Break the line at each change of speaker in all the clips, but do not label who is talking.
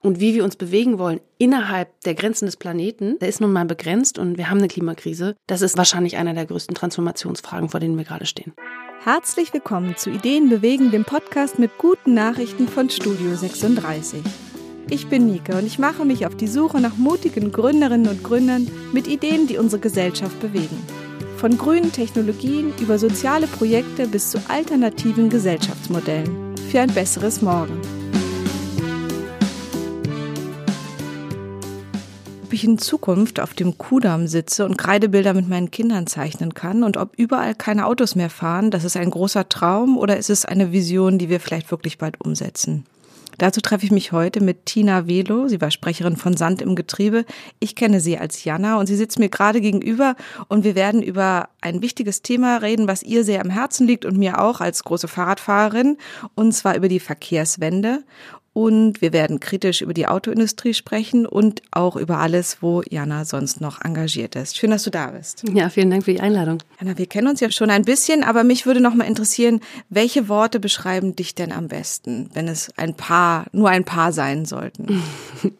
und wie wir uns bewegen wollen innerhalb der Grenzen des Planeten, der ist nun mal begrenzt und wir haben eine Klimakrise. Das ist wahrscheinlich einer der größten Transformationsfragen, vor denen wir gerade stehen.
Herzlich willkommen zu Ideen bewegen, dem Podcast mit guten Nachrichten von Studio 36. Ich bin Nike und ich mache mich auf die Suche nach mutigen Gründerinnen und Gründern mit Ideen, die unsere Gesellschaft bewegen. Von grünen Technologien über soziale Projekte bis zu alternativen Gesellschaftsmodellen. Für ein besseres Morgen. Ob ich in Zukunft auf dem Kudamm sitze und Kreidebilder mit meinen Kindern zeichnen kann und ob überall keine Autos mehr fahren, das ist ein großer Traum oder ist es eine Vision, die wir vielleicht wirklich bald umsetzen? Dazu treffe ich mich heute mit Tina Velo. Sie war Sprecherin von Sand im Getriebe. Ich kenne sie als Jana und sie sitzt mir gerade gegenüber und wir werden über ein wichtiges Thema reden, was ihr sehr am Herzen liegt und mir auch als große Fahrradfahrerin, und zwar über die Verkehrswende. Und wir werden kritisch über die Autoindustrie sprechen und auch über alles, wo Jana sonst noch engagiert ist. Schön, dass du da bist.
Ja, vielen Dank für die Einladung.
Jana, wir kennen uns ja schon ein bisschen, aber mich würde noch mal interessieren, welche Worte beschreiben dich denn am besten, wenn es ein paar, nur ein paar sein sollten?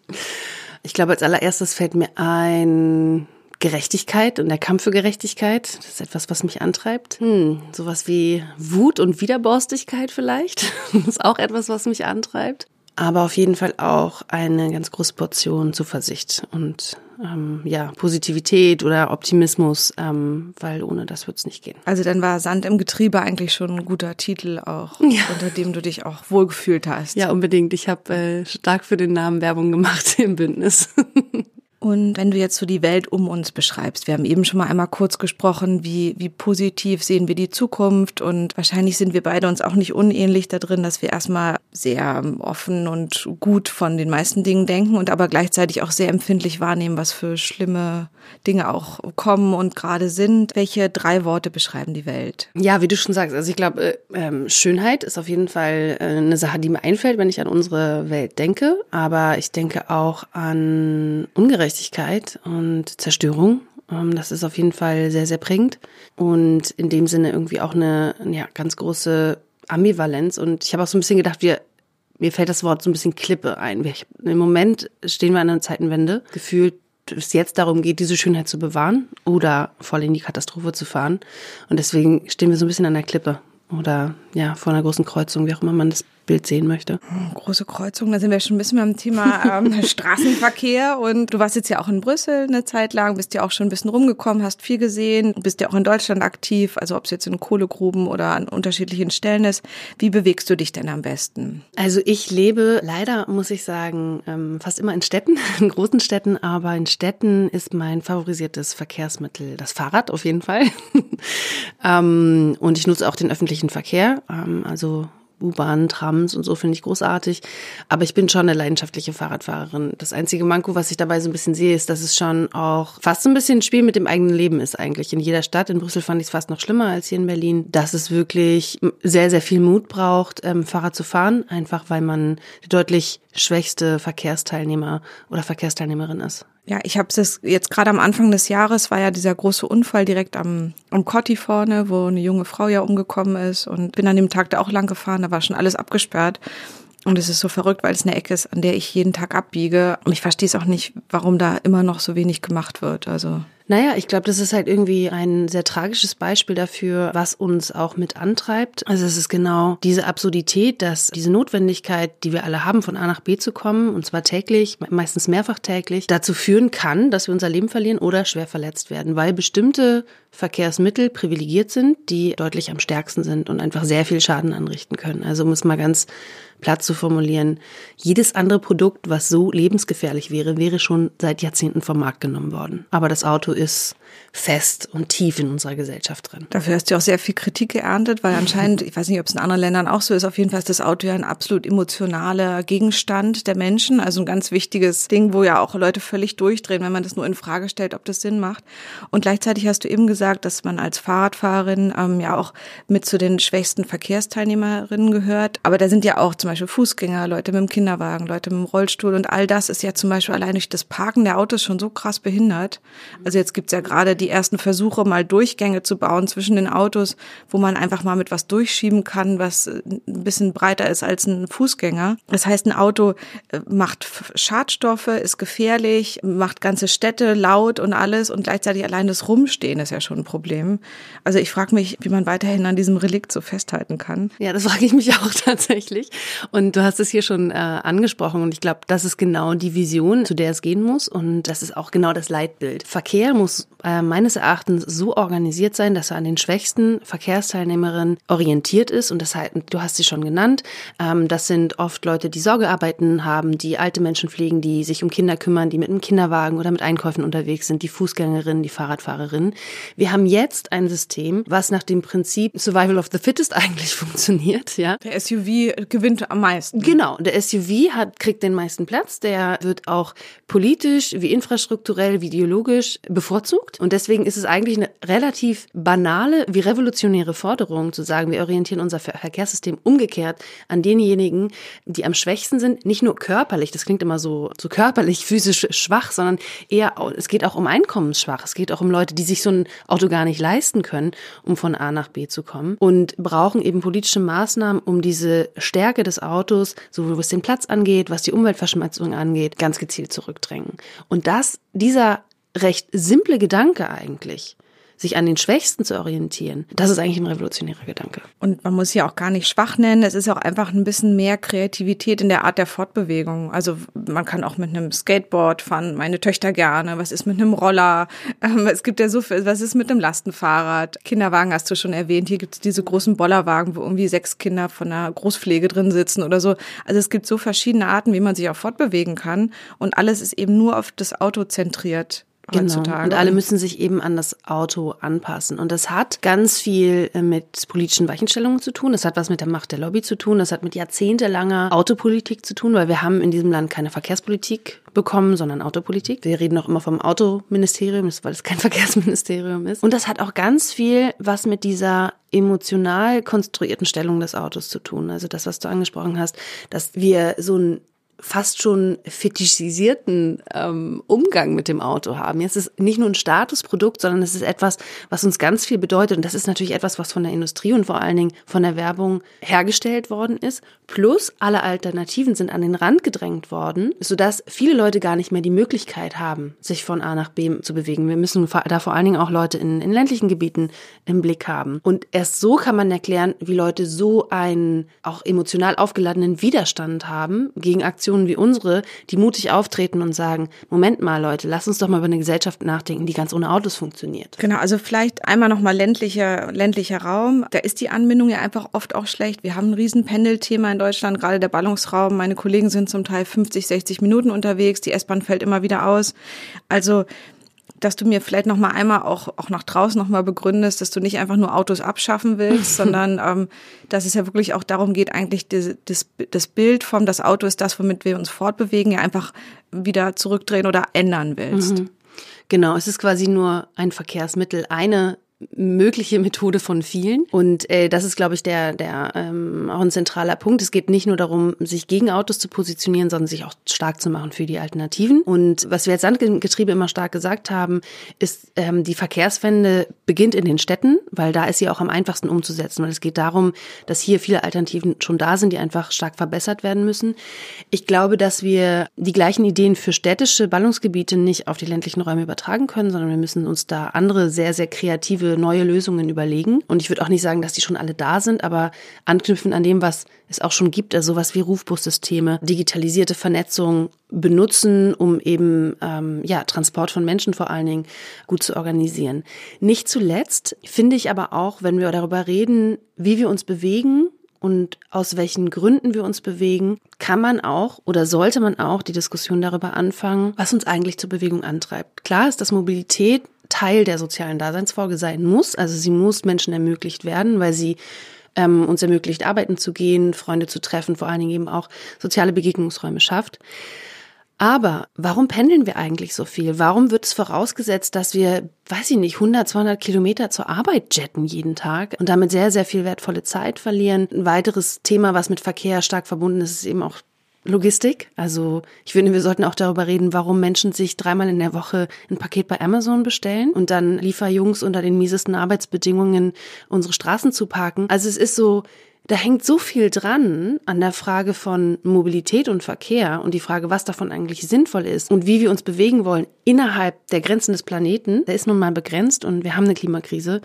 Ich glaube, als allererstes fällt mir ein Gerechtigkeit und der Kampf für Gerechtigkeit. Das ist etwas, was mich antreibt. Hm, sowas wie Wut und Widerborstigkeit vielleicht. Das ist auch etwas, was mich antreibt aber auf jeden Fall auch eine ganz große Portion Zuversicht und ähm, ja Positivität oder Optimismus, ähm, weil ohne das wird es nicht gehen.
Also dann war Sand im Getriebe eigentlich schon ein guter Titel auch, ja. unter dem du dich auch wohlgefühlt hast.
Ja, unbedingt. Ich habe äh, stark für den Namen Werbung gemacht im Bündnis.
Und wenn du jetzt so die Welt um uns beschreibst, wir haben eben schon mal einmal kurz gesprochen, wie, wie positiv sehen wir die Zukunft und wahrscheinlich sind wir beide uns auch nicht unähnlich da drin, dass wir erstmal sehr offen und gut von den meisten Dingen denken und aber gleichzeitig auch sehr empfindlich wahrnehmen, was für schlimme Dinge auch kommen und gerade sind. Welche drei Worte beschreiben die Welt?
Ja, wie du schon sagst, also ich glaube, äh, Schönheit ist auf jeden Fall äh, eine Sache, die mir einfällt, wenn ich an unsere Welt denke, aber ich denke auch an Ungerechtigkeit Ungerechtigkeit und Zerstörung. Ähm, das ist auf jeden Fall sehr, sehr prägend und in dem Sinne irgendwie auch eine ja, ganz große Ambivalenz. Und ich habe auch so ein bisschen gedacht, wir, mir fällt das Wort so ein bisschen Klippe ein. Wir, Im Moment stehen wir an einer Zeitenwende, gefühlt es jetzt darum geht, diese Schönheit zu bewahren oder voll in die Katastrophe zu fahren. Und deswegen stehen wir so ein bisschen an der Klippe oder ja, vor einer großen Kreuzung, wie auch immer man das Bild sehen möchte.
Hm, große Kreuzung, da sind wir schon ein bisschen beim Thema ähm, Straßenverkehr. Und du warst jetzt ja auch in Brüssel eine Zeit lang, bist ja auch schon ein bisschen rumgekommen, hast viel gesehen, bist ja auch in Deutschland aktiv, also ob es jetzt in Kohlegruben oder an unterschiedlichen Stellen ist. Wie bewegst du dich denn am besten?
Also ich lebe leider, muss ich sagen, ähm, fast immer in Städten, in großen Städten, aber in Städten ist mein favorisiertes Verkehrsmittel das Fahrrad auf jeden Fall. Ähm, und ich nutze auch den öffentlichen Verkehr, also U-Bahn, Trams und so finde ich großartig. Aber ich bin schon eine leidenschaftliche Fahrradfahrerin. Das einzige Manko, was ich dabei so ein bisschen sehe, ist, dass es schon auch fast ein bisschen ein Spiel mit dem eigenen Leben ist eigentlich. In jeder Stadt, in Brüssel fand ich es fast noch schlimmer als hier in Berlin, dass es wirklich sehr, sehr viel Mut braucht, ähm, Fahrrad zu fahren, einfach weil man deutlich schwächste Verkehrsteilnehmer oder Verkehrsteilnehmerin ist.
Ja, ich habe es jetzt gerade am Anfang des Jahres war ja dieser große Unfall direkt am, am Cotti vorne, wo eine junge Frau ja umgekommen ist und bin an dem Tag da auch lang gefahren, da war schon alles abgesperrt. Und es ist so verrückt, weil es eine Ecke ist, an der ich jeden Tag abbiege. Und ich verstehe es auch nicht, warum da immer noch so wenig gemacht wird. Also
naja, ich glaube, das ist halt irgendwie ein sehr tragisches Beispiel dafür, was uns auch mit antreibt. Also es ist genau diese Absurdität, dass diese Notwendigkeit, die wir alle haben, von A nach B zu kommen, und zwar täglich, meistens mehrfach täglich, dazu führen kann, dass wir unser Leben verlieren oder schwer verletzt werden, weil bestimmte Verkehrsmittel privilegiert sind, die deutlich am stärksten sind und einfach sehr viel Schaden anrichten können. Also muss mal ganz platt zu formulieren, jedes andere Produkt, was so lebensgefährlich wäre, wäre schon seit Jahrzehnten vom Markt genommen worden. Aber das Auto ist fest und tief in unserer Gesellschaft drin.
Dafür hast du auch sehr viel Kritik geerntet, weil anscheinend, ich weiß nicht, ob es in anderen Ländern auch so ist, auf jeden Fall ist das Auto ja ein absolut emotionaler Gegenstand der Menschen, also ein ganz wichtiges Ding, wo ja auch Leute völlig durchdrehen, wenn man das nur in Frage stellt, ob das Sinn macht. Und gleichzeitig hast du eben gesagt, dass man als Fahrradfahrerin ähm, ja auch mit zu den schwächsten Verkehrsteilnehmerinnen gehört. Aber da sind ja auch zum Beispiel Fußgänger, Leute mit dem Kinderwagen, Leute mit dem Rollstuhl und all das ist ja zum Beispiel allein durch das Parken der Autos schon so krass behindert. Also jetzt gibt's ja gerade die ersten Versuche, mal Durchgänge zu bauen zwischen den Autos, wo man einfach mal mit was durchschieben kann, was ein bisschen breiter ist als ein Fußgänger. Das heißt, ein Auto äh, macht Schadstoffe, ist gefährlich, macht ganze Städte laut und alles und gleichzeitig allein das Rumstehen ist ja schon ein Problem. Also ich frage mich, wie man weiterhin an diesem Relikt so festhalten kann.
Ja, das frage ich mich auch tatsächlich. Und du hast es hier schon äh, angesprochen und ich glaube, das ist genau die Vision, zu der es gehen muss und das ist auch genau das Leitbild. Verkehr muss äh, meines Erachtens so organisiert sein, dass er an den schwächsten Verkehrsteilnehmerinnen orientiert ist und das heißt, du hast sie schon genannt, ähm, das sind oft Leute, die Sorgearbeiten haben, die alte Menschen pflegen, die sich um Kinder kümmern, die mit einem Kinderwagen oder mit Einkäufen unterwegs sind, die Fußgängerinnen, die Fahrradfahrerinnen. Wir haben jetzt ein System, was nach dem Prinzip Survival of the Fittest eigentlich funktioniert, ja.
Der SUV gewinnt am meisten.
Genau, der SUV hat, kriegt den meisten Platz, der wird auch politisch, wie infrastrukturell, wie ideologisch bevorzugt. Und deswegen ist es eigentlich eine relativ banale, wie revolutionäre Forderung zu sagen, wir orientieren unser Verkehrssystem umgekehrt an denjenigen, die am schwächsten sind, nicht nur körperlich, das klingt immer so, so körperlich, physisch schwach, sondern eher, es geht auch um einkommensschwach, es geht auch um Leute, die sich so ein Auto gar nicht leisten können, um von A nach B zu kommen. Und brauchen eben politische Maßnahmen, um diese Stärke des Autos, sowohl was den Platz angeht, was die Umweltverschmutzung angeht, ganz gezielt zurückdrängen. Und das, dieser recht simple Gedanke eigentlich, sich an den Schwächsten zu orientieren, das ist eigentlich ein revolutionärer Gedanke.
Und man muss ja auch gar nicht schwach nennen. Es ist auch einfach ein bisschen mehr Kreativität in der Art der Fortbewegung. Also man kann auch mit einem Skateboard fahren, meine Töchter gerne. Was ist mit einem Roller? Ähm, es gibt ja so viel, was ist mit einem Lastenfahrrad? Kinderwagen hast du schon erwähnt. Hier gibt es diese großen Bollerwagen, wo irgendwie sechs Kinder von einer Großpflege drin sitzen oder so. Also es gibt so verschiedene Arten, wie man sich auch fortbewegen kann. Und alles ist eben nur auf das Auto zentriert heutzutage.
Genau. Und alle müssen sich eben an das Auto anpassen. Und das hat ganz viel äh, mit politischen Weichenstellungen zu tun. Das hat was mit der Macht der Lobby zu tun. Das hat mit jahrzehntelanger Autopolitik zu tun, weil wir haben in diesem Land keine Verkehrspolitik bekommen, sondern Autopolitik. Wir reden auch immer vom Autoministerium, weil es kein Verkehrsministerium ist. Und das hat auch ganz viel was mit dieser emotional konstruierten Stellung des Autos zu tun. Also das, was du angesprochen hast, dass wir so ein fast schon fetischisierten ähm, Umgang mit dem Auto haben. Jetzt ist nicht nur ein Statusprodukt, sondern es ist etwas, was uns ganz viel bedeutet. Und das ist natürlich etwas, was von der Industrie und vor allen Dingen von der Werbung hergestellt worden ist. Plus alle Alternativen sind an den Rand gedrängt worden, sodass viele Leute gar nicht mehr die Möglichkeit haben, sich von A nach B zu bewegen. Wir müssen da vor allen Dingen auch Leute in, in ländlichen Gebieten im Blick haben. Und erst so kann man erklären, wie Leute so einen auch emotional aufgeladenen Widerstand haben gegen Aktionen Organisationen wie unsere, die mutig auftreten und sagen, Moment mal Leute, lass uns doch mal über eine Gesellschaft nachdenken, die ganz ohne Autos funktioniert.
Genau, also vielleicht einmal nochmal ländlicher, ländlicher Raum. Da ist die Anbindung ja einfach oft auch schlecht. Wir haben ein riesen Pendelthema in Deutschland, gerade der Ballungsraum. Meine Kollegen sind zum Teil 50, 60 Minuten unterwegs. Die S-Bahn fällt immer wieder aus. Also dass du mir vielleicht noch mal einmal auch, auch nach draußen noch mal begründest, dass du nicht einfach nur Autos abschaffen willst, sondern ähm, dass es ja wirklich auch darum geht, eigentlich das, das, das Bild vom, das Auto ist das, womit wir uns fortbewegen, ja einfach wieder zurückdrehen oder ändern willst. Mhm.
Genau, es ist quasi nur ein Verkehrsmittel, eine mögliche Methode von vielen. Und äh, das ist, glaube ich, der, der ähm, auch ein zentraler Punkt. Es geht nicht nur darum, sich gegen Autos zu positionieren, sondern sich auch stark zu machen für die Alternativen. Und was wir als Sandgetriebe immer stark gesagt haben, ist, ähm, die Verkehrswende beginnt in den Städten, weil da ist sie auch am einfachsten umzusetzen. Weil es geht darum, dass hier viele Alternativen schon da sind, die einfach stark verbessert werden müssen. Ich glaube, dass wir die gleichen Ideen für städtische Ballungsgebiete nicht auf die ländlichen Räume übertragen können, sondern wir müssen uns da andere sehr, sehr kreative neue Lösungen überlegen. Und ich würde auch nicht sagen, dass die schon alle da sind, aber anknüpfen an dem, was es auch schon gibt, also sowas wie Rufbussysteme, digitalisierte Vernetzung benutzen, um eben ähm, ja Transport von Menschen vor allen Dingen gut zu organisieren. Nicht zuletzt finde ich aber auch, wenn wir darüber reden, wie wir uns bewegen, und aus welchen Gründen wir uns bewegen, kann man auch oder sollte man auch die Diskussion darüber anfangen, was uns eigentlich zur Bewegung antreibt. Klar ist, dass Mobilität Teil der sozialen Daseinsfolge sein muss. Also sie muss Menschen ermöglicht werden, weil sie ähm, uns ermöglicht, arbeiten zu gehen, Freunde zu treffen, vor allen Dingen eben auch soziale Begegnungsräume schafft. Aber warum pendeln wir eigentlich so viel? Warum wird es vorausgesetzt, dass wir, weiß ich nicht, 100, 200 Kilometer zur Arbeit jetten jeden Tag und damit sehr, sehr viel wertvolle Zeit verlieren? Ein weiteres Thema, was mit Verkehr stark verbunden ist, ist eben auch Logistik. Also ich finde, wir sollten auch darüber reden, warum Menschen sich dreimal in der Woche ein Paket bei Amazon bestellen und dann Lieferjungs unter den miesesten Arbeitsbedingungen unsere Straßen zu parken. Also es ist so, da hängt so viel dran an der Frage von Mobilität und Verkehr und die Frage, was davon eigentlich sinnvoll ist und wie wir uns bewegen wollen innerhalb der Grenzen des Planeten. Der ist nun mal begrenzt und wir haben eine Klimakrise.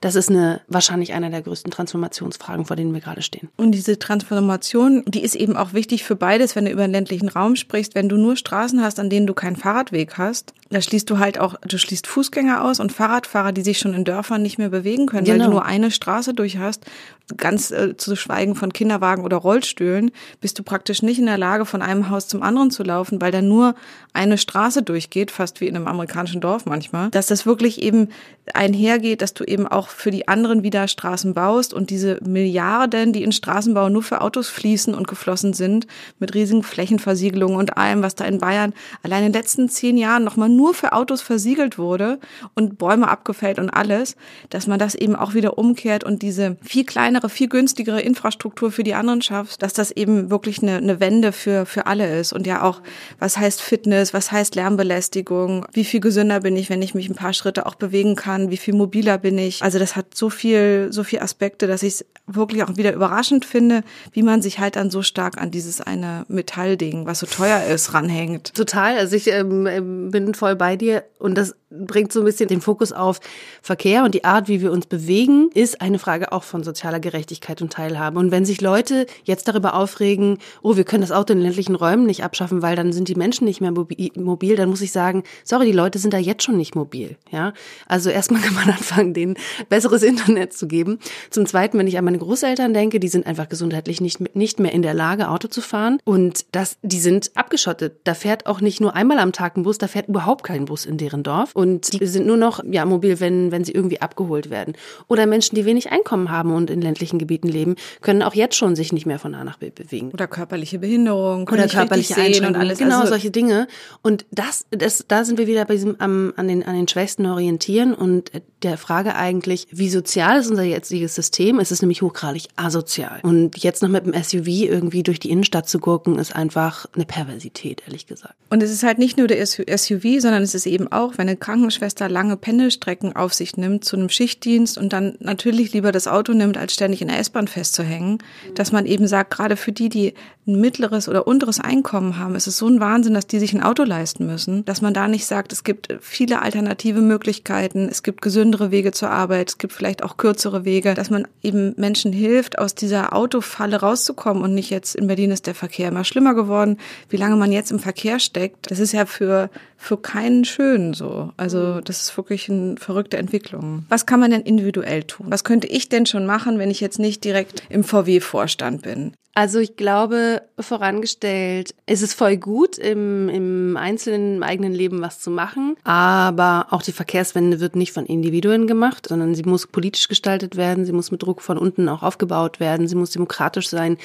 Das ist eine, wahrscheinlich einer der größten Transformationsfragen, vor denen wir gerade stehen.
Und diese Transformation, die ist eben auch wichtig für beides, wenn du über den ländlichen Raum sprichst. Wenn du nur Straßen hast, an denen du keinen Fahrradweg hast, da schließt du halt auch, du schließt Fußgänger aus und Fahrradfahrer, die sich schon in Dörfern nicht mehr bewegen können, genau. weil du genau. nur eine Straße durch hast. Ganz äh, zu schweigen von Kinderwagen oder Rollstühlen, bist du praktisch nicht in der Lage, von einem Haus zum anderen zu laufen, weil da nur eine Straße durchgeht, fast wie in einem amerikanischen Dorf manchmal. Dass das wirklich eben einhergeht, dass du eben auch für die anderen wieder Straßen baust und diese Milliarden, die in Straßenbau nur für Autos fließen und geflossen sind, mit riesigen Flächenversiegelungen und allem, was da in Bayern allein in den letzten zehn Jahren nochmal nur für Autos versiegelt wurde und Bäume abgefällt und alles, dass man das eben auch wieder umkehrt und diese viel kleinere, viel günstigere Infrastruktur für die anderen schafft, dass das eben wirklich eine, eine Wende für, für alle ist. Und ja auch, was heißt Fitness, was heißt Lärmbelästigung, wie viel gesünder bin ich, wenn ich mich ein paar Schritte auch bewegen kann, wie viel mobiler bin ich. Also das hat so viel, so viel Aspekte, dass ich es wirklich auch wieder überraschend finde, wie man sich halt dann so stark an dieses eine Metallding, was so teuer ist, ranhängt.
Total. Also ich ähm bin voll bei dir und das bringt so ein bisschen den Fokus auf Verkehr und die Art, wie wir uns bewegen, ist eine Frage auch von sozialer Gerechtigkeit und Teilhabe. Und wenn sich Leute jetzt darüber aufregen, oh, wir können das Auto in ländlichen Räumen nicht abschaffen, weil dann sind die Menschen nicht mehr mobil, dann muss ich sagen, sorry, die Leute sind da jetzt schon nicht mobil. Ja, also erstmal kann man anfangen, denen besseres Internet zu geben. Zum Zweiten, wenn ich an meine Großeltern denke, die sind einfach gesundheitlich nicht, nicht mehr in der Lage, Auto zu fahren und das, die sind abgeschottet. Da fährt auch nicht nur einmal am Tag ein Bus, da fährt überhaupt kein Bus in deren Dorf. Und die sind nur noch ja mobil, wenn, wenn sie irgendwie abgeholt werden. Oder Menschen, die wenig Einkommen haben und in ländlichen Gebieten leben, können auch jetzt schon sich nicht mehr von A nach B bewegen.
Oder körperliche Behinderung.
Oder körperliche Einschränkungen. Und alles. Genau, also, solche Dinge. Und das, das, da sind wir wieder bei diesem, am, an den, an den Schwächsten orientieren und der Frage eigentlich, wie sozial ist unser jetziges System? Es ist nämlich hochgradig asozial. Und jetzt noch mit dem SUV irgendwie durch die Innenstadt zu gucken, ist einfach eine Perversität, ehrlich gesagt.
Und es ist halt nicht nur der SUV, sondern es ist eben auch, wenn eine Krankenschwester lange Pendelstrecken auf sich nimmt zu einem Schichtdienst und dann natürlich lieber das Auto nimmt, als ständig in der S-Bahn festzuhängen, dass man eben sagt, gerade für die, die ein mittleres oder unteres Einkommen haben, ist es so ein Wahnsinn, dass die sich ein Auto leisten müssen, dass man da nicht sagt, es gibt viele alternative Möglichkeiten, es gibt gesündere Wege zur Arbeit, es gibt vielleicht auch kürzere Wege, dass man eben Menschen hilft, aus dieser Autofalle rauszukommen und nicht jetzt in Berlin ist der Verkehr immer schlimmer geworden. Wie lange man jetzt im Verkehr steckt, das ist ja für, für keinen schön so. Also das ist wirklich eine verrückte Entwicklung. Was kann man denn individuell tun? Was könnte ich denn schon machen, wenn ich jetzt nicht direkt im VW-Vorstand bin?
Also ich glaube, vorangestellt, ist es voll gut, im, im einzelnen, im eigenen Leben was zu machen. Aber auch die Verkehrswende wird nicht von Individuen gemacht, sondern sie muss politisch gestaltet werden. Sie muss mit Druck von unten auch aufgebaut werden. Sie muss demokratisch sein.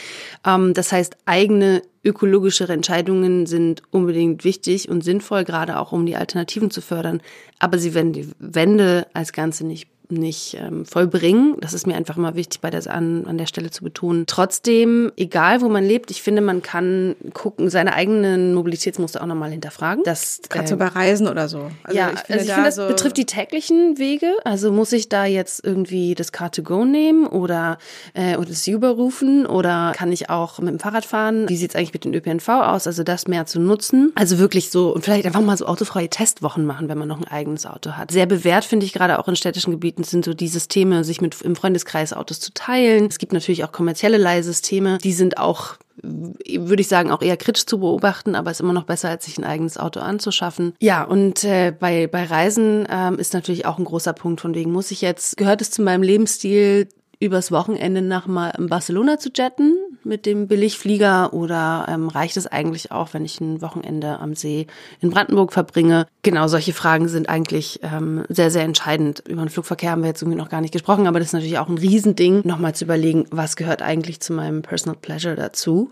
Ähm, das heißt, eigene ökologische Entscheidungen sind unbedingt wichtig und sinnvoll, gerade auch um die Alternativen zu fördern. Aber sie werden die Wende als Ganze nicht nicht ähm, vollbringen. Das ist mir einfach immer wichtig, bei der, an, an der Stelle zu betonen. Trotzdem, egal wo man lebt, ich finde, man kann gucken, seine eigenen Mobilitätsmuster auch nochmal hinterfragen.
Das, Gerade äh, so bei Reisen oder so.
Also ja, ich finde, also ich da finde das so betrifft die täglichen Wege. Also muss ich da jetzt irgendwie das Car2Go nehmen oder, äh, oder das Uber rufen oder kann ich auch mit dem Fahrrad fahren? Wie sieht es eigentlich mit dem ÖPNV aus? Also das mehr zu nutzen. Also wirklich so und vielleicht einfach mal so autofreie Testwochen machen, wenn man noch ein eigenes Auto hat. Sehr bewährt finde ich gerade auch in städtischen Gebieten sind so die Systeme, sich mit im Freundeskreis Autos zu teilen. Es gibt natürlich auch kommerzielle Leihsysteme, die sind auch würde ich sagen, auch eher kritisch zu beobachten, aber ist immer noch besser, als sich ein eigenes Auto anzuschaffen. Ja, und äh, bei, bei Reisen ähm, ist natürlich auch ein großer Punkt, von wegen muss ich jetzt, gehört es zu meinem Lebensstil, übers Wochenende nach mal Barcelona zu jetten mit dem Billigflieger oder ähm, reicht es eigentlich auch, wenn ich ein Wochenende am See in Brandenburg verbringe? Genau, solche Fragen sind eigentlich ähm, sehr, sehr entscheidend. Über den Flugverkehr haben wir jetzt irgendwie noch gar nicht gesprochen, aber das ist natürlich auch ein Riesending, nochmal zu überlegen, was gehört eigentlich zu meinem Personal Pleasure dazu.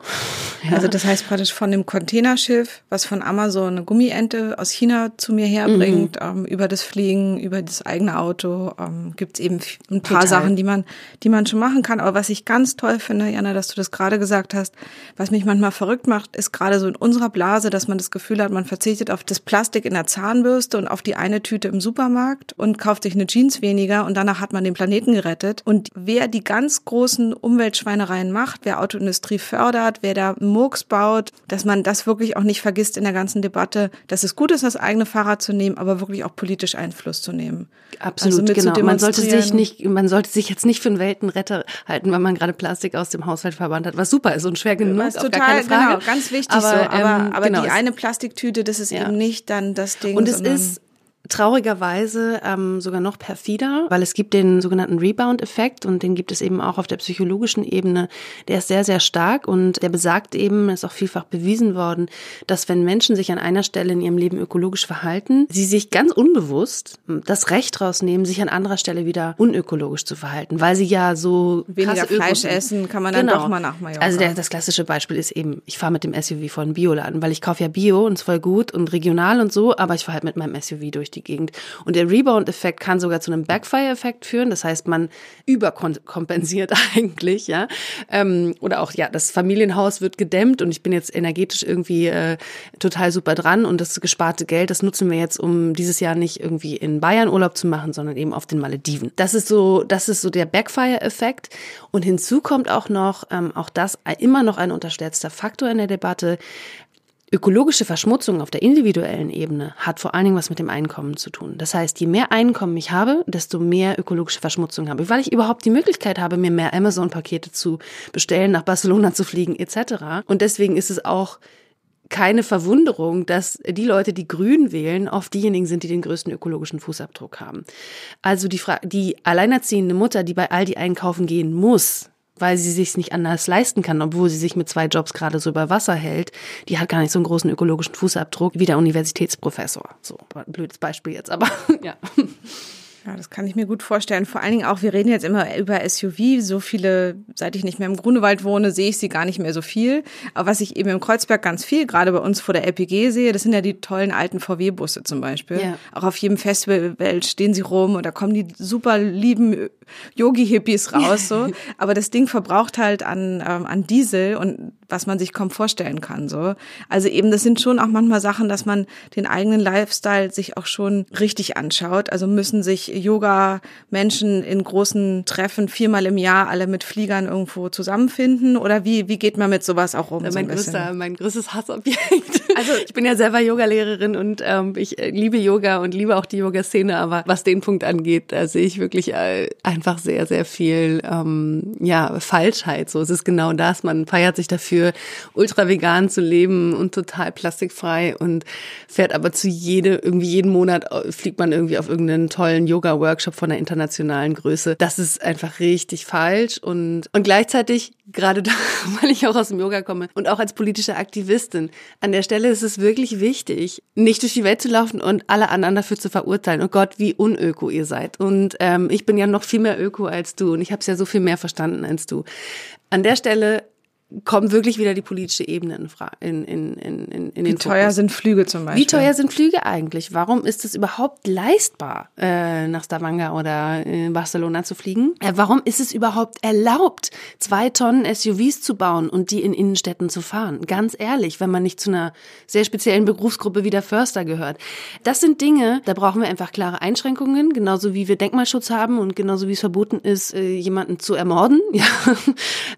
Ja. Also das heißt praktisch von dem Containerschiff, was von Amazon eine Gummiente aus China zu mir herbringt, mhm. ähm, über das Fliegen, über das eigene Auto, ähm, gibt es eben ein paar Total. Sachen, die man, die man schon machen kann. Aber was ich ganz toll finde, Jana, dass du das gerade gesagt hast, was mich manchmal verrückt macht, ist gerade so in unserer Blase, dass man das Gefühl hat, man verzichtet auf das Plastik in der Zeit Zahnbürste und auf die eine Tüte im Supermarkt und kauft sich eine Jeans weniger und danach hat man den Planeten gerettet. Und wer die ganz großen Umweltschweinereien macht, wer Autoindustrie fördert, wer da Murks baut, dass man das wirklich auch nicht vergisst in der ganzen Debatte, dass es gut ist, das eigene Fahrrad zu nehmen, aber wirklich auch politisch Einfluss zu nehmen.
Absolut, also genau. Man sollte sich nicht, man sollte sich jetzt nicht für einen Weltenretter halten, weil man gerade Plastik aus dem Haushalt verbannt hat, was super ist und schwer genug ist, total, gar keine Frage.
Genau, ganz wichtig aber, so. Aber, ähm, aber genau. die eine Plastiktüte, das ist ja. eben nicht dann das Ding,
und es ist traurigerweise ähm, sogar noch perfider, weil es gibt den sogenannten Rebound-Effekt und den gibt es eben auch auf der psychologischen Ebene. Der ist sehr, sehr stark und der besagt eben, ist auch vielfach bewiesen worden, dass wenn Menschen sich an einer Stelle in ihrem Leben ökologisch verhalten, sie sich ganz unbewusst das Recht rausnehmen, sich an anderer Stelle wieder unökologisch zu verhalten, weil sie ja so
weniger Fleisch essen, kann man dann genau. doch mal nach Mallorca.
Also der, das klassische Beispiel ist eben, ich fahre mit dem SUV vor einen Bioladen, weil ich kaufe ja Bio und es voll gut und regional und so, aber ich fahre halt mit meinem SUV durch die die Gegend. Und der Rebound-Effekt kann sogar zu einem Backfire-Effekt führen. Das heißt, man überkompensiert eigentlich, ja. Ähm, oder auch, ja, das Familienhaus wird gedämmt und ich bin jetzt energetisch irgendwie äh, total super dran und das gesparte Geld, das nutzen wir jetzt, um dieses Jahr nicht irgendwie in Bayern Urlaub zu machen, sondern eben auf den Malediven. Das ist so, das ist so der Backfire-Effekt. Und hinzu kommt auch noch, ähm, auch das immer noch ein unterschätzter Faktor in der Debatte, Ökologische Verschmutzung auf der individuellen Ebene hat vor allen Dingen was mit dem Einkommen zu tun. Das heißt, je mehr Einkommen ich habe, desto mehr ökologische Verschmutzung habe, weil ich überhaupt die Möglichkeit habe, mir mehr Amazon-Pakete zu bestellen, nach Barcelona zu fliegen etc. Und deswegen ist es auch keine Verwunderung, dass die Leute, die Grün wählen, oft diejenigen sind, die den größten ökologischen Fußabdruck haben. Also die, Fra die alleinerziehende Mutter, die bei Aldi einkaufen gehen muss, weil sie sich nicht anders leisten kann, obwohl sie sich mit zwei Jobs gerade so über Wasser hält. Die hat gar nicht so einen großen ökologischen Fußabdruck wie der Universitätsprofessor. So, blödes Beispiel jetzt, aber ja.
Ja, das kann ich mir gut vorstellen. Vor allen Dingen auch, wir reden jetzt immer über SUV. So viele, seit ich nicht mehr im Grunewald wohne, sehe ich sie gar nicht mehr so viel. Aber was ich eben im Kreuzberg ganz viel, gerade bei uns vor der LPG sehe, das sind ja die tollen alten VW-Busse zum Beispiel. Ja. Auch auf jedem Festival stehen sie rum und da kommen die super lieben Yogi-Hippies raus. So. Aber das Ding verbraucht halt an, ähm, an Diesel und was man sich kaum vorstellen kann. So. Also eben, das sind schon auch manchmal Sachen, dass man den eigenen Lifestyle sich auch schon richtig anschaut. Also müssen sich Yoga-Menschen in großen Treffen viermal im Jahr alle mit Fliegern irgendwo zusammenfinden? Oder wie, wie geht man mit sowas auch um?
Mein,
so
größter, mein größtes Hassobjekt. Also ich bin ja selber Yogalehrerin und ähm, ich äh, liebe Yoga und liebe auch die Yoga-Szene, aber was den Punkt angeht, da sehe ich wirklich äh, einfach sehr, sehr viel ähm, ja, Falschheit. So es ist genau das. Man feiert sich dafür, ultra vegan zu leben und total plastikfrei und fährt aber zu jede, irgendwie jeden Monat äh, fliegt man irgendwie auf irgendeinen tollen Yoga Yoga-Workshop von einer internationalen Größe. Das ist einfach richtig falsch und, und gleichzeitig, gerade da, weil ich auch aus dem Yoga komme und auch als politische Aktivistin, an der Stelle ist es wirklich wichtig, nicht durch die Welt zu laufen und alle anderen dafür zu verurteilen. Oh Gott, wie unöko ihr seid. Und ähm, ich bin ja noch viel mehr öko als du und ich habe es ja so viel mehr verstanden als du. An der Stelle kommt wirklich wieder die politische Ebene in, in, in, in, in
Wie den teuer sind Flüge zum Beispiel?
Wie teuer sind Flüge eigentlich? Warum ist es überhaupt leistbar, äh, nach Stavanger oder in Barcelona zu fliegen? Äh, warum ist es überhaupt erlaubt, zwei Tonnen SUVs zu bauen und die in Innenstädten zu fahren? Ganz ehrlich, wenn man nicht zu einer sehr speziellen Berufsgruppe wie der Förster gehört. Das sind Dinge, da brauchen wir einfach klare Einschränkungen, genauso wie wir Denkmalschutz haben und genauso wie es verboten ist, äh, jemanden zu ermorden. Ja,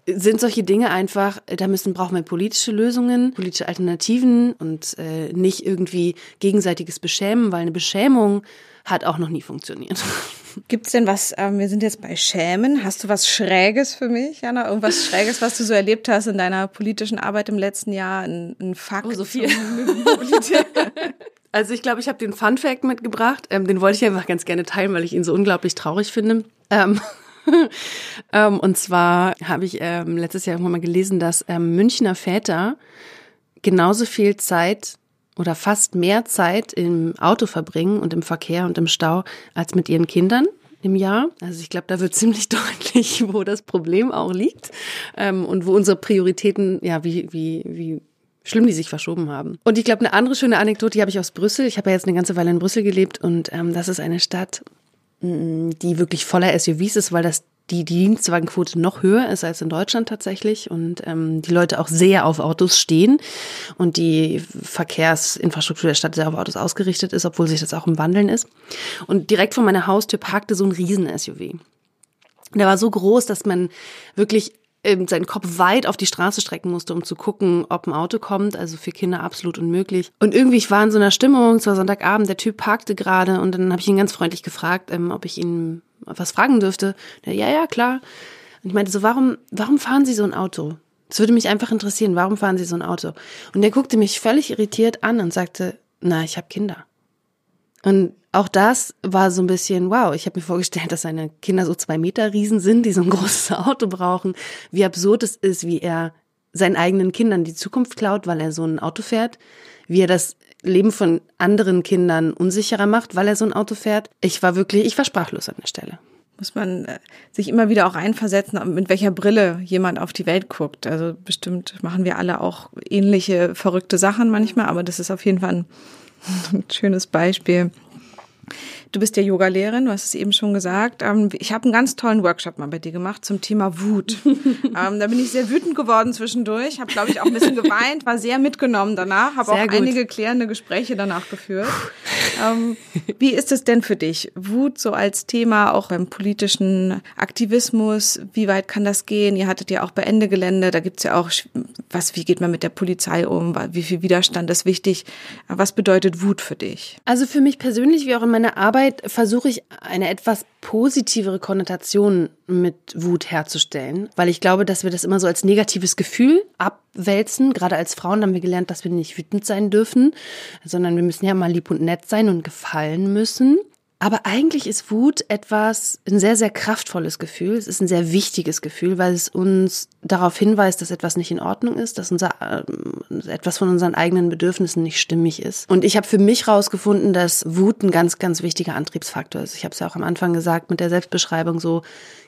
sind solche Dinge einfach einfach, da müssen, brauchen wir politische Lösungen, politische Alternativen und äh, nicht irgendwie gegenseitiges Beschämen, weil eine Beschämung hat auch noch nie funktioniert.
Gibt es denn was, ähm, wir sind jetzt bei Schämen, hast du was Schräges für mich, Jana? Irgendwas Schräges, was du so erlebt hast in deiner politischen Arbeit im letzten Jahr? Ein, ein Fakt?
Oh, so viel. also ich glaube, ich habe den Fun Fact mitgebracht. Ähm, den wollte ich einfach ganz gerne teilen, weil ich ihn so unglaublich traurig finde. Ähm, ähm, und zwar habe ich ähm, letztes Jahr irgendwann mal gelesen, dass ähm, Münchner Väter genauso viel Zeit oder fast mehr Zeit im Auto verbringen und im Verkehr und im Stau als mit ihren Kindern im Jahr. Also ich glaube, da wird ziemlich deutlich, wo das Problem auch liegt ähm, und wo unsere Prioritäten, ja, wie, wie, wie schlimm die sich verschoben haben. Und ich glaube, eine andere schöne Anekdote, die habe ich aus Brüssel. Ich habe ja jetzt eine ganze Weile in Brüssel gelebt und ähm, das ist eine Stadt, die wirklich voller SUVs ist, weil das die, die Dienstwagenquote noch höher ist als in Deutschland tatsächlich und ähm, die Leute auch sehr auf Autos stehen und die Verkehrsinfrastruktur der Stadt sehr auf Autos ausgerichtet ist, obwohl sich das auch im Wandeln ist. Und direkt vor meiner Haustür parkte so ein Riesen-SUV. Der war so groß, dass man wirklich ähm, seinen Kopf weit auf die Straße strecken musste, um zu gucken, ob ein Auto kommt. Also für Kinder absolut unmöglich. Und irgendwie, ich war in so einer Stimmung, es war Sonntagabend, der Typ parkte gerade und dann habe ich ihn ganz freundlich gefragt, ähm, ob ich ihn was fragen dürfte. Der, ja, ja, klar. Und ich meinte so, warum, warum fahren Sie so ein Auto? Das würde mich einfach interessieren, warum fahren Sie so ein Auto? Und er guckte mich völlig irritiert an und sagte, na, ich habe Kinder. Und auch das war so ein bisschen, wow, ich habe mir vorgestellt, dass seine Kinder so zwei Meter Riesen sind, die so ein großes Auto brauchen. Wie absurd es ist, wie er seinen eigenen Kindern die Zukunft klaut, weil er so ein Auto fährt. Wie er das Leben von anderen Kindern unsicherer macht, weil er so ein Auto fährt. Ich war wirklich, ich war sprachlos an der Stelle.
Muss man äh, sich immer wieder auch einversetzen, mit welcher Brille jemand auf die Welt guckt. Also bestimmt machen wir alle auch ähnliche verrückte Sachen manchmal, aber das ist auf jeden Fall ein, ein schönes Beispiel. Du bist ja Yogalehrerin, du hast es eben schon gesagt. Ähm, ich habe einen ganz tollen Workshop mal bei dir gemacht zum Thema Wut. Ähm, da bin ich sehr wütend geworden zwischendurch, habe, glaube ich, auch ein bisschen geweint, war sehr mitgenommen danach, habe auch gut. einige klärende Gespräche danach geführt. Ähm, wie ist es denn für dich? Wut so als Thema auch beim politischen Aktivismus, wie weit kann das gehen? Ihr hattet ja auch bei Ende Gelände, da gibt's ja auch, was, wie geht man mit der Polizei um? Wie viel Widerstand ist wichtig? Was bedeutet Wut für dich?
Also für mich persönlich, wie auch in meiner Arbeit, Arbeit versuche ich eine etwas positivere Konnotation mit Wut herzustellen, weil ich glaube, dass wir das immer so als negatives Gefühl abwälzen. Gerade als Frauen haben wir gelernt, dass wir nicht wütend sein dürfen, sondern wir müssen ja mal lieb und nett sein und gefallen müssen. Aber eigentlich ist Wut etwas, ein sehr, sehr kraftvolles Gefühl. Es ist ein sehr wichtiges Gefühl, weil es uns darauf hinweist, dass etwas nicht in Ordnung ist, dass unser, äh, etwas von unseren eigenen Bedürfnissen nicht stimmig ist. Und ich habe für mich herausgefunden, dass Wut ein ganz, ganz wichtiger Antriebsfaktor ist. Ich habe es ja auch am Anfang gesagt mit der Selbstbeschreibung so,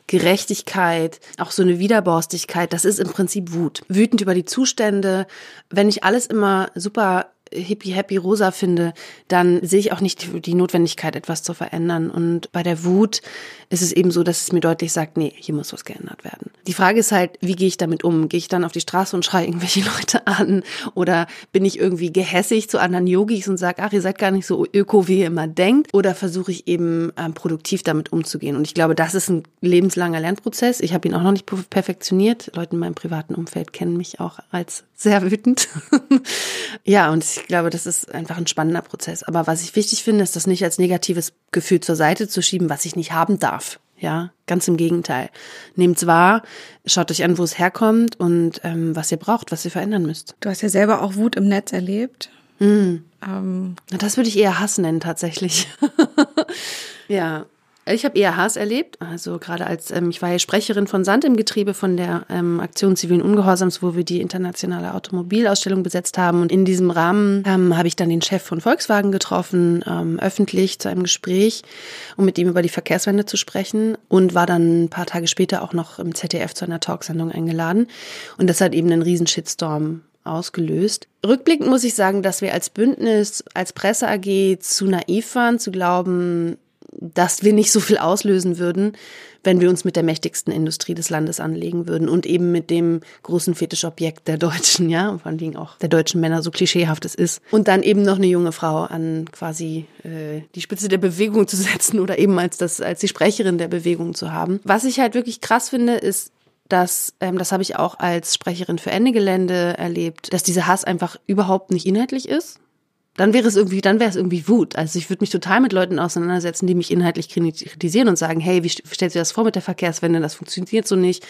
Gerechtigkeit, auch so eine Widerborstigkeit, das ist im Prinzip Wut. Wütend über die Zustände. Wenn ich alles immer super hippie happy rosa finde, dann sehe ich auch nicht die Notwendigkeit, etwas zu verändern. Und bei der Wut ist es eben so, dass es mir deutlich sagt, nee, hier muss was geändert werden. Die Frage ist halt, wie gehe ich damit um? Gehe ich dann auf die Straße und schreie irgendwelche Leute an? Oder bin ich irgendwie gehässig zu anderen Yogis und sage, ach, ihr seid gar nicht so öko, wie ihr immer denkt? Oder versuche ich eben ähm, produktiv damit umzugehen? Und ich glaube, das ist ein lebenslanger Lernprozess. Ich habe ihn auch noch nicht perfektioniert. Leute in meinem privaten Umfeld kennen mich auch als sehr wütend. ja, und ich glaube, das ist einfach ein spannender Prozess. Aber was ich wichtig finde, ist das nicht als negatives Gefühl zur Seite zu schieben, was ich nicht haben darf. Ja, ganz im Gegenteil. Nehmt's wahr, schaut euch an, wo es herkommt und ähm, was ihr braucht, was ihr verändern müsst.
Du hast ja selber auch Wut im Netz erlebt.
Mm. Ähm. Das würde ich eher Hass nennen, tatsächlich. ja, ich habe eher Hass erlebt, also gerade als ähm, ich war ja Sprecherin von Sand im Getriebe von der ähm, Aktion zivilen Ungehorsams, wo wir die internationale Automobilausstellung besetzt haben. Und in diesem Rahmen ähm, habe ich dann den Chef von Volkswagen getroffen, ähm, öffentlich zu einem Gespräch, um mit ihm über die Verkehrswende zu sprechen und war dann ein paar Tage später auch noch im ZDF zu einer Talksendung eingeladen. Und das hat eben einen riesen Shitstorm ausgelöst. Rückblickend muss ich sagen, dass wir als Bündnis, als Presse AG zu naiv waren, zu glauben, dass wir nicht so viel auslösen würden, wenn wir uns mit der mächtigsten Industrie des Landes anlegen würden und eben mit dem großen Fetischobjekt der Deutschen, ja, vor allen Dingen auch der deutschen Männer, so klischeehaft es ist. Und dann eben noch eine junge Frau an quasi äh, die Spitze der Bewegung zu setzen oder eben als das als die Sprecherin der Bewegung zu haben. Was ich halt wirklich krass finde, ist dass, ähm, das habe ich auch als Sprecherin für Ende Gelände erlebt, dass dieser Hass einfach überhaupt nicht inhaltlich ist, dann wäre es irgendwie, dann wäre es irgendwie Wut. Also ich würde mich total mit Leuten auseinandersetzen, die mich inhaltlich kritisieren und sagen, hey, wie stellst du das vor mit der Verkehrswende? Das funktioniert so nicht.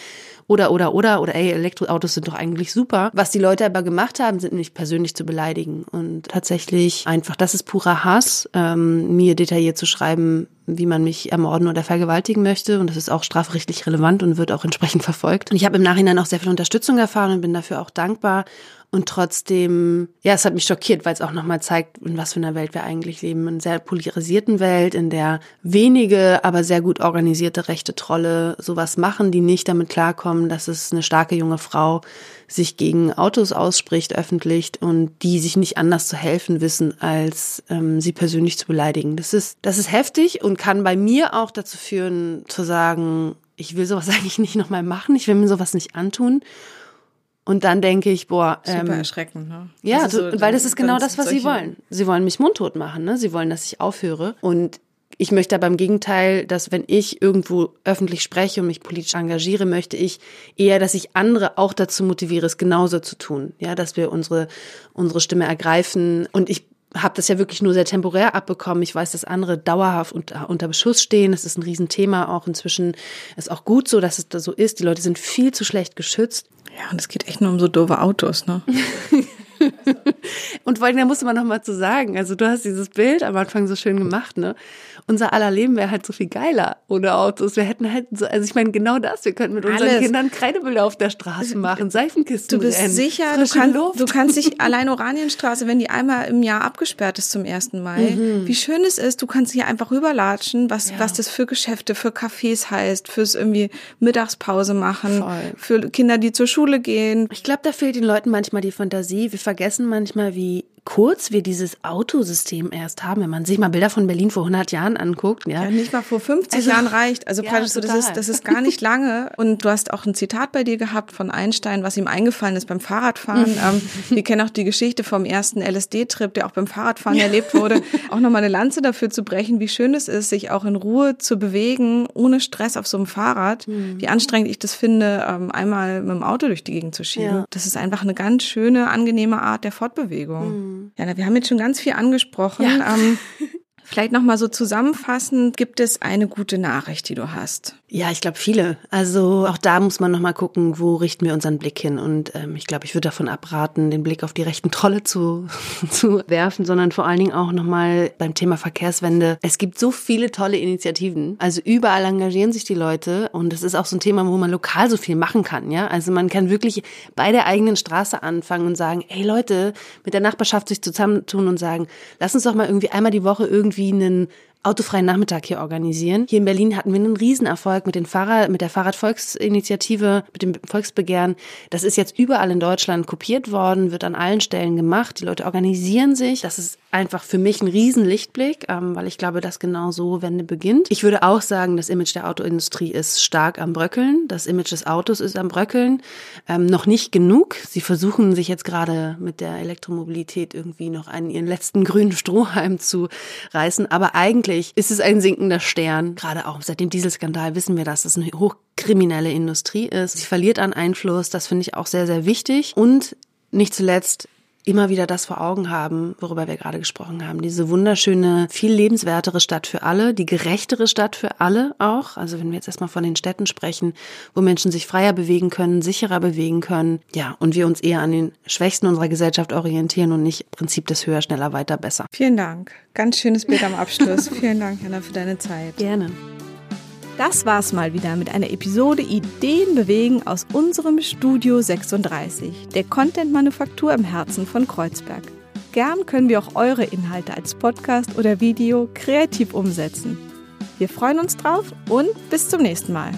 Oder, oder, oder, oder, ey, Elektroautos sind doch eigentlich super. Was die Leute aber gemacht haben, sind mich persönlich zu beleidigen. Und tatsächlich einfach, das ist purer Hass, ähm, mir detailliert zu schreiben, wie man mich ermorden oder vergewaltigen möchte. Und das ist auch strafrechtlich relevant und wird auch entsprechend verfolgt. Und ich habe im Nachhinein auch sehr viel Unterstützung erfahren und bin dafür auch dankbar. Und trotzdem, ja, es hat mich schockiert, weil es auch nochmal zeigt, in was für einer Welt wir eigentlich leben. In einer sehr polarisierten Welt, in der wenige, aber sehr gut organisierte rechte Trolle sowas machen, die nicht damit klarkommen, dass es eine starke junge Frau sich gegen Autos ausspricht öffentlich und die sich nicht anders zu helfen wissen, als ähm, sie persönlich zu beleidigen. Das ist, das ist heftig und kann bei mir auch dazu führen, zu sagen, ich will sowas eigentlich nicht nochmal machen, ich will mir sowas nicht antun. Und dann denke ich, boah,
ähm, super erschreckend, ne?
Ja, also so, weil das ist genau das, was sie wollen. Sie wollen mich mundtot machen, ne? Sie wollen, dass ich aufhöre. Und ich möchte aber im Gegenteil, dass wenn ich irgendwo öffentlich spreche und mich politisch engagiere, möchte ich eher, dass ich andere auch dazu motiviere, es genauso zu tun. Ja, dass wir unsere unsere Stimme ergreifen. Und ich habe das ja wirklich nur sehr temporär abbekommen. Ich weiß, dass andere dauerhaft unter, unter Beschuss stehen. Das ist ein Riesenthema auch inzwischen. Ist auch gut so, dass es da so ist. Die Leute sind viel zu schlecht geschützt.
Ja, und es geht echt nur um so doofe Autos, ne?
und vor allem, da musste man noch mal zu sagen, also du hast dieses Bild am Anfang so schön gemacht, ne? Unser aller Leben wäre halt so viel geiler ohne Autos. Wir hätten halt so, also ich meine genau das, wir könnten mit unseren Alles. Kindern Kreidebilder auf der Straße machen, Seifenkisten
Du bist rennen, sicher, du, kann, du kannst dich allein Oranienstraße, wenn die einmal im Jahr abgesperrt ist zum 1. Mai, mhm. wie schön es ist, du kannst hier einfach rüberlatschen, was, ja. was das für Geschäfte, für Cafés heißt, fürs irgendwie Mittagspause machen, Voll. für Kinder, die zur Schule gehen.
Ich glaube, da fehlt den Leuten manchmal die Fantasie. Wir vergessen manchmal, wie kurz wir dieses Autosystem erst haben, wenn man sich mal Bilder von Berlin vor 100 Jahren anguckt. Ja,
ja nicht mal vor 50 also, Jahren reicht. Also ja, praktisch so, das ist, das ist gar nicht lange. Und du hast auch ein Zitat bei dir gehabt von Einstein, was ihm eingefallen ist beim Fahrradfahren. ähm, wir kennen auch die Geschichte vom ersten LSD-Trip, der auch beim Fahrradfahren erlebt wurde. Auch nochmal eine Lanze dafür zu brechen, wie schön es ist, sich auch in Ruhe zu bewegen, ohne Stress auf so einem Fahrrad. Mhm. Wie anstrengend ich das finde, ähm, einmal mit dem Auto durch die Gegend zu schieben. Ja. Das ist einfach eine ganz schöne, angenehme Art der Fortbewegung. Mhm. Ja, wir haben jetzt schon ganz viel angesprochen. Ja. Ähm, Vielleicht nochmal so zusammenfassend, gibt es eine gute Nachricht, die du hast?
Ja, ich glaube viele. Also auch da muss man nochmal gucken, wo richten wir unseren Blick hin. Und ähm, ich glaube, ich würde davon abraten, den Blick auf die rechten Trolle zu, zu werfen, sondern vor allen Dingen auch nochmal beim Thema Verkehrswende. Es gibt so viele tolle Initiativen. Also überall engagieren sich die Leute und es ist auch so ein Thema, wo man lokal so viel machen kann. Ja, also man kann wirklich bei der eigenen Straße anfangen und sagen, ey Leute, mit der Nachbarschaft sich zusammentun und sagen, lass uns doch mal irgendwie einmal die Woche irgendwie irgendwie einen autofreien Nachmittag hier organisieren. Hier in Berlin hatten wir einen Riesenerfolg mit den Fahrrad, mit der Fahrradvolksinitiative, mit dem Volksbegehren. Das ist jetzt überall in Deutschland kopiert worden, wird an allen Stellen gemacht. Die Leute organisieren sich. Das ist einfach für mich ein Riesenlichtblick, ähm, weil ich glaube, dass genau so Wende beginnt. Ich würde auch sagen, das Image der Autoindustrie ist stark am Bröckeln. Das Image des Autos ist am Bröckeln. Ähm, noch nicht genug. Sie versuchen sich jetzt gerade mit der Elektromobilität irgendwie noch einen ihren letzten grünen Strohhalm zu reißen. Aber eigentlich ist es ein sinkender Stern. Gerade auch seit dem Dieselskandal wissen wir, dass es eine hochkriminelle Industrie ist. Sie verliert an Einfluss. Das finde ich auch sehr, sehr wichtig. Und nicht zuletzt immer wieder das vor Augen haben, worüber wir gerade gesprochen haben. Diese wunderschöne, viel lebenswertere Stadt für alle, die gerechtere Stadt für alle auch. Also wenn wir jetzt erstmal von den Städten sprechen, wo Menschen sich freier bewegen können, sicherer bewegen können. Ja, und wir uns eher an den Schwächsten unserer Gesellschaft orientieren und nicht Prinzip des höher, schneller, weiter, besser.
Vielen Dank. Ganz schönes Bild am Abschluss. Vielen Dank, Jana, für deine Zeit.
Gerne.
Das war's mal wieder mit einer Episode Ideen bewegen aus unserem Studio 36, der Content-Manufaktur im Herzen von Kreuzberg. Gern können wir auch eure Inhalte als Podcast oder Video kreativ umsetzen. Wir freuen uns drauf und bis zum nächsten Mal.